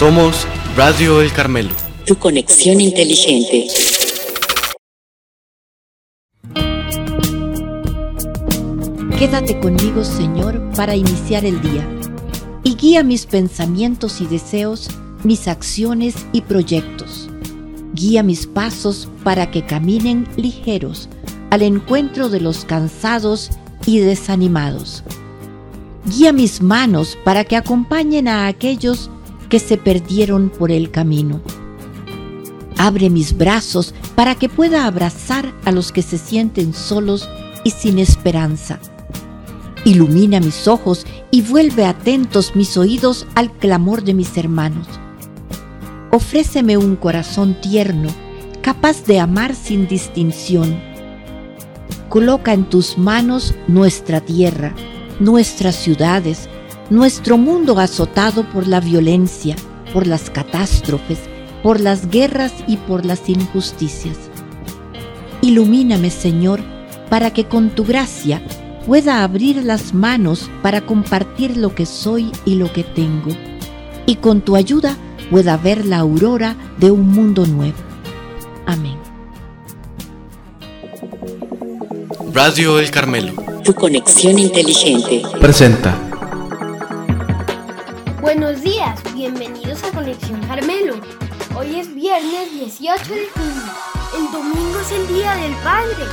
Somos Radio El Carmelo. Tu conexión inteligente. Quédate conmigo, Señor, para iniciar el día y guía mis pensamientos y deseos, mis acciones y proyectos. Guía mis pasos para que caminen ligeros al encuentro de los cansados y desanimados. Guía mis manos para que acompañen a aquellos que se perdieron por el camino. Abre mis brazos para que pueda abrazar a los que se sienten solos y sin esperanza. Ilumina mis ojos y vuelve atentos mis oídos al clamor de mis hermanos. Ofréceme un corazón tierno, capaz de amar sin distinción. Coloca en tus manos nuestra tierra, nuestras ciudades, nuestro mundo azotado por la violencia, por las catástrofes, por las guerras y por las injusticias. Ilumíname, Señor, para que con tu gracia pueda abrir las manos para compartir lo que soy y lo que tengo, y con tu ayuda pueda ver la aurora de un mundo nuevo. Amén. Radio El Carmelo. Tu conexión inteligente. Presenta. Hoy es viernes 18 de junio. El domingo es el Día del Padre.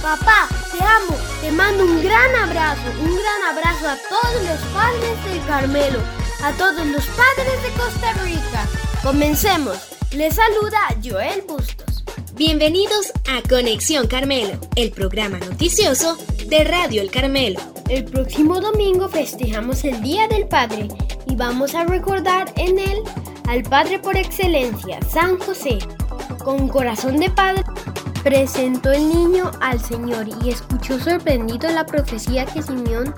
Papá, te amo, te mando un gran abrazo, un gran abrazo a todos los padres del Carmelo, a todos los padres de Costa Rica. Comencemos. Les saluda Joel Bustos. Bienvenidos a Conexión Carmelo, el programa noticioso de Radio El Carmelo. El próximo domingo festejamos el Día del Padre y vamos a recordar en él al Padre por excelencia, San José. Con corazón de padre, presentó el niño al Señor y escuchó sorprendido la profecía que Simeón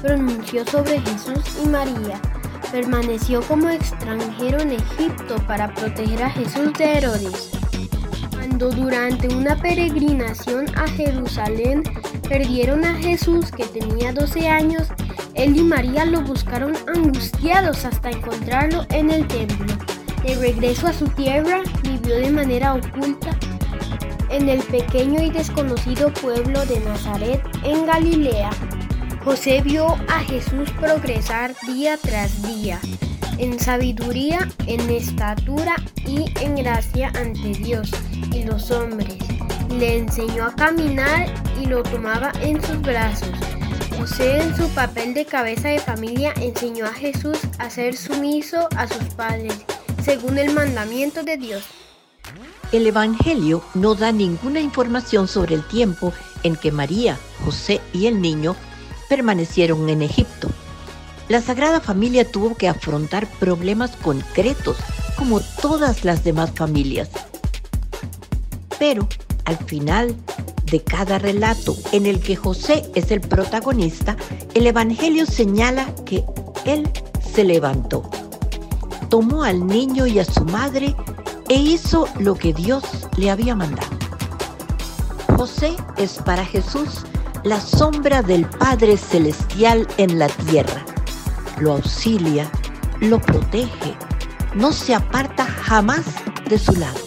pronunció sobre Jesús y María. Permaneció como extranjero en Egipto para proteger a Jesús de Herodes. Cuando durante una peregrinación a Jerusalén perdieron a Jesús que tenía 12 años, él y María lo buscaron angustiados hasta encontrarlo en el templo. De regreso a su tierra, vivió de manera oculta en el pequeño y desconocido pueblo de Nazaret, en Galilea. José vio a Jesús progresar día tras día, en sabiduría, en estatura y en gracia ante Dios y los hombres. Le enseñó a caminar y lo tomaba en sus brazos. José en su papel de cabeza de familia enseñó a Jesús a ser sumiso a sus padres, según el mandamiento de Dios. El Evangelio no da ninguna información sobre el tiempo en que María, José y el niño permanecieron en Egipto. La Sagrada Familia tuvo que afrontar problemas concretos como todas las demás familias. Pero al final de cada relato en el que José es el protagonista, el Evangelio señala que él se levantó, tomó al niño y a su madre e hizo lo que Dios le había mandado. José es para Jesús la sombra del Padre Celestial en la tierra. Lo auxilia, lo protege, no se aparta jamás de su lado.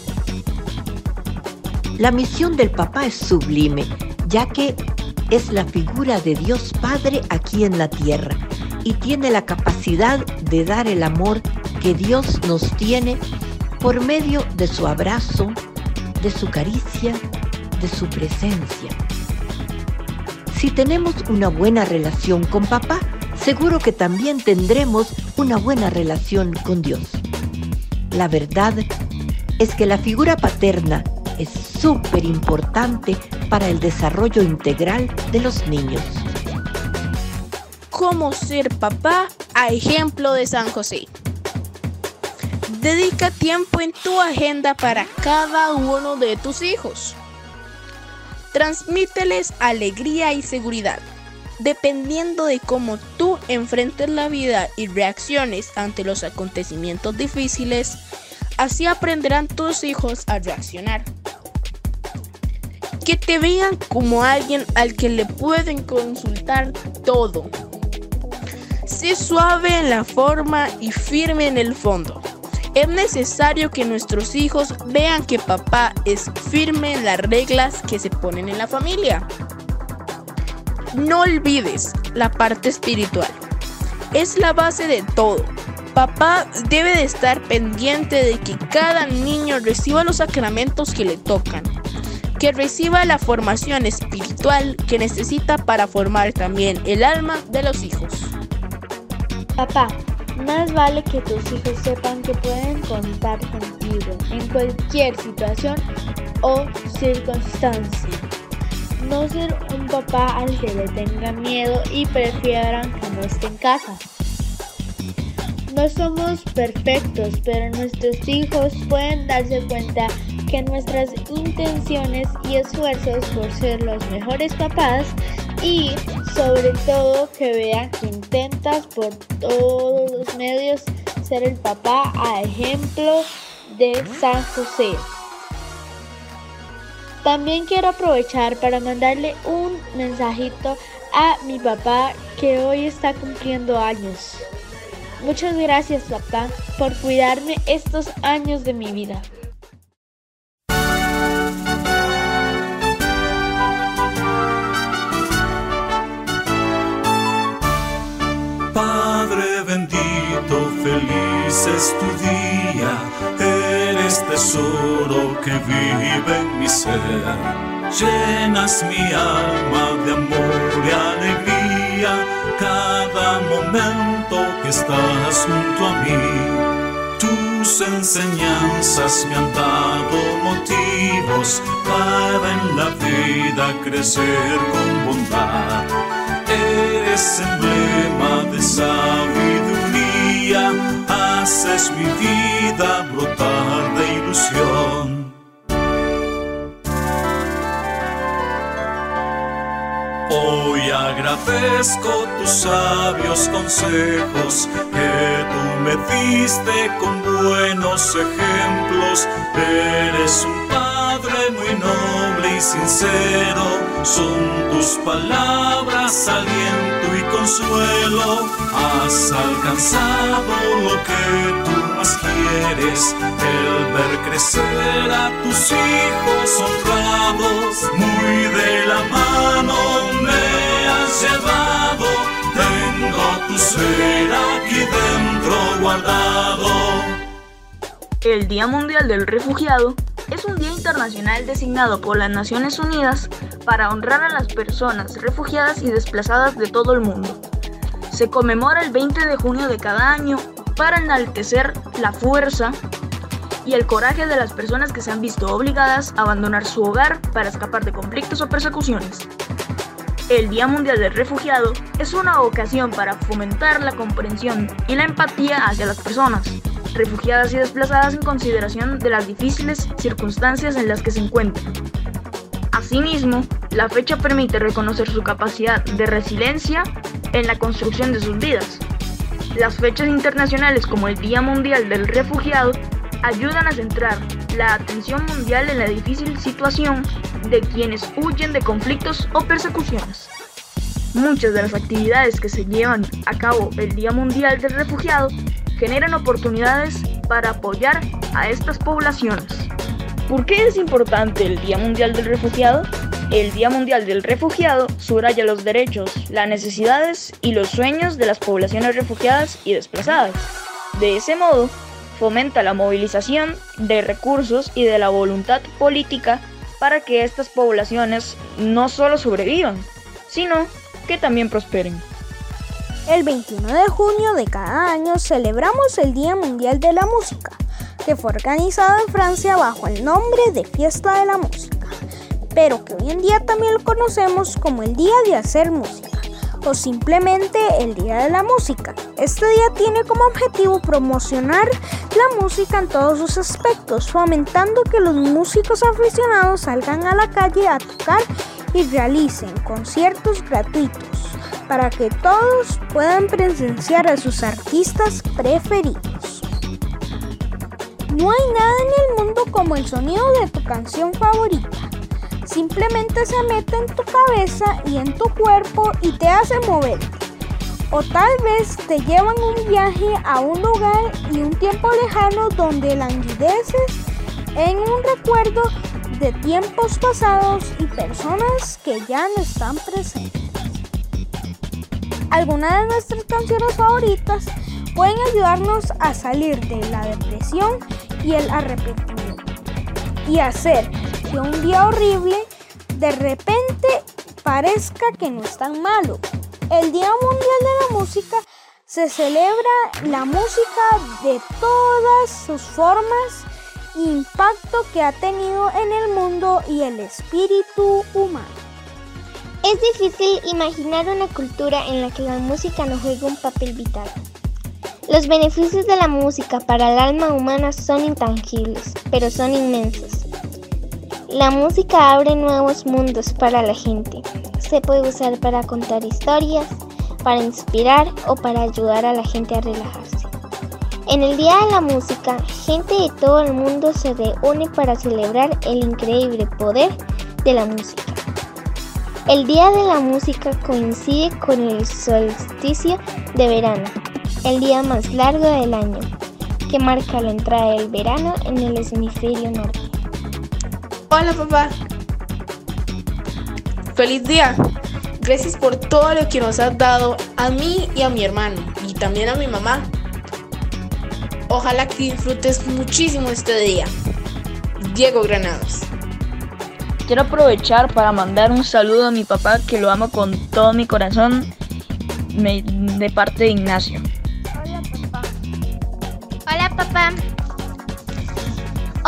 La misión del papá es sublime, ya que es la figura de Dios Padre aquí en la tierra y tiene la capacidad de dar el amor que Dios nos tiene por medio de su abrazo, de su caricia, de su presencia. Si tenemos una buena relación con papá, seguro que también tendremos una buena relación con Dios. La verdad es que la figura paterna es súper importante para el desarrollo integral de los niños. ¿Cómo ser papá a ejemplo de San José? Dedica tiempo en tu agenda para cada uno de tus hijos. Transmíteles alegría y seguridad. Dependiendo de cómo tú enfrentes la vida y reacciones ante los acontecimientos difíciles, así aprenderán tus hijos a reaccionar. Que te vean como alguien al que le pueden consultar todo. Sé suave en la forma y firme en el fondo. Es necesario que nuestros hijos vean que papá es firme en las reglas que se ponen en la familia. No olvides la parte espiritual. Es la base de todo. Papá debe de estar pendiente de que cada niño reciba los sacramentos que le tocan, que reciba la formación espiritual que necesita para formar también el alma de los hijos. Papá, más vale que tus hijos sepan que pueden contar contigo en cualquier situación o circunstancia. No ser un papá al que le tenga miedo y prefieran que no esté en casa. No somos perfectos, pero nuestros hijos pueden darse cuenta que nuestras intenciones y esfuerzos por ser los mejores papás y sobre todo que vean que intentas por todos los medios ser el papá a ejemplo de San José. También quiero aprovechar para mandarle un mensajito a mi papá que hoy está cumpliendo años. Muchas gracias papá por cuidarme estos años de mi vida. Padre bendito, feliz es tu día, eres tesoro que vive en mi ser. Llenas mi alma de amor y alegría cada momento estás junto a mí. Tus enseñanzas me han dado motivos para en la vida crecer con bondad. Eres emblema de sabiduría, haces mi vida brotar de ilusión. Hoy agradezco tus sabios consejos que tú me diste con buenos ejemplos. Eres un padre muy noble y sincero. Son tus palabras aliento y consuelo. Has alcanzado lo que tú más quieres. El ver crecer a tus hijos honrados. Muy de la mano me has llevado. Tengo tu ser aquí dentro guardado. El Día Mundial del Refugiado es un día internacional designado por las Naciones Unidas para honrar a las personas refugiadas y desplazadas de todo el mundo. Se conmemora el 20 de junio de cada año para enaltecer la fuerza y el coraje de las personas que se han visto obligadas a abandonar su hogar para escapar de conflictos o persecuciones. El Día Mundial del Refugiado es una ocasión para fomentar la comprensión y la empatía hacia las personas refugiadas y desplazadas en consideración de las difíciles circunstancias en las que se encuentran. Asimismo, la fecha permite reconocer su capacidad de resiliencia en la construcción de sus vidas. Las fechas internacionales como el Día Mundial del Refugiado ayudan a centrar la atención mundial en la difícil situación de quienes huyen de conflictos o persecuciones. Muchas de las actividades que se llevan a cabo el Día Mundial del Refugiado generan oportunidades para apoyar a estas poblaciones. ¿Por qué es importante el Día Mundial del Refugiado? El Día Mundial del Refugiado subraya los derechos, las necesidades y los sueños de las poblaciones refugiadas y desplazadas. De ese modo, fomenta la movilización de recursos y de la voluntad política para que estas poblaciones no solo sobrevivan, sino que también prosperen. El 21 de junio de cada año celebramos el Día Mundial de la Música, que fue organizado en Francia bajo el nombre de Fiesta de la Música, pero que hoy en día también lo conocemos como el Día de Hacer Música o simplemente el Día de la Música. Este día tiene como objetivo promocionar la música en todos sus aspectos, fomentando que los músicos aficionados salgan a la calle a tocar y realicen conciertos gratuitos para que todos puedan presenciar a sus artistas preferidos. No hay nada en el mundo como el sonido de tu canción favorita. Simplemente se mete en tu cabeza y en tu cuerpo y te hace mover. O tal vez te llevan un viaje a un lugar y un tiempo lejano donde languideces en un recuerdo de tiempos pasados y personas que ya no están presentes. Algunas de nuestras canciones favoritas pueden ayudarnos a salir de la depresión y el arrepentimiento y hacer que un día horrible de repente parezca que no es tan malo. El Día Mundial de la Música se celebra la música de todas sus formas impacto que ha tenido en el mundo y el espíritu humano. Es difícil imaginar una cultura en la que la música no juegue un papel vital. Los beneficios de la música para el alma humana son intangibles, pero son inmensos. La música abre nuevos mundos para la gente. Se puede usar para contar historias, para inspirar o para ayudar a la gente a relajarse. En el Día de la Música, gente de todo el mundo se reúne para celebrar el increíble poder de la música. El Día de la Música coincide con el solsticio de verano, el día más largo del año, que marca la entrada del verano en el hemisferio norte. Hola papá. Feliz día. Gracias por todo lo que nos has dado a mí y a mi hermano y también a mi mamá. Ojalá que disfrutes muchísimo este día. Diego Granados. Quiero aprovechar para mandar un saludo a mi papá que lo amo con todo mi corazón de parte de Ignacio.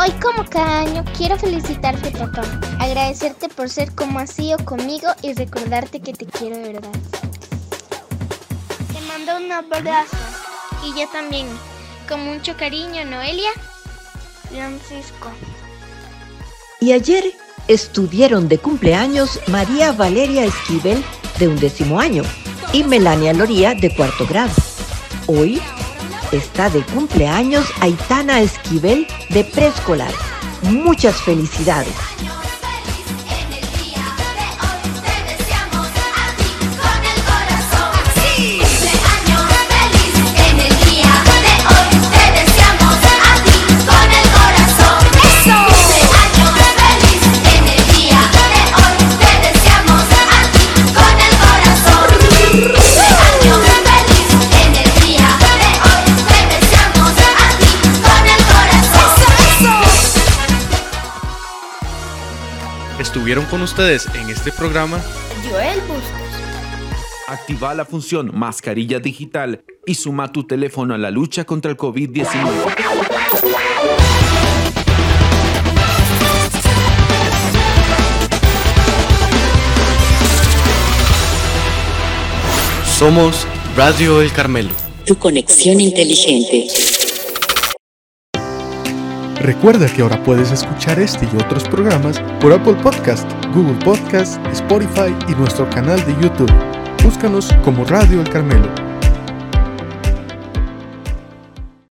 Hoy como cada año quiero felicitarte papá, agradecerte por ser como has sido conmigo y recordarte que te quiero de verdad. Te mando un abrazo y yo también, con mucho cariño Noelia, Francisco. Y ayer estuvieron de cumpleaños María Valeria Esquivel de undécimo año y Melania Loría de cuarto grado. Hoy está de cumpleaños Aitana Esquivel de preescolar. Muchas felicidades. Estuvieron con ustedes en este programa Joel Bustos. Activa la función mascarilla digital y suma tu teléfono a la lucha contra el COVID-19. Somos Radio El Carmelo. Tu conexión inteligente. Recuerda que ahora puedes escuchar este y otros programas por Apple Podcast, Google Podcast, Spotify y nuestro canal de YouTube. Búscanos como Radio El Carmelo.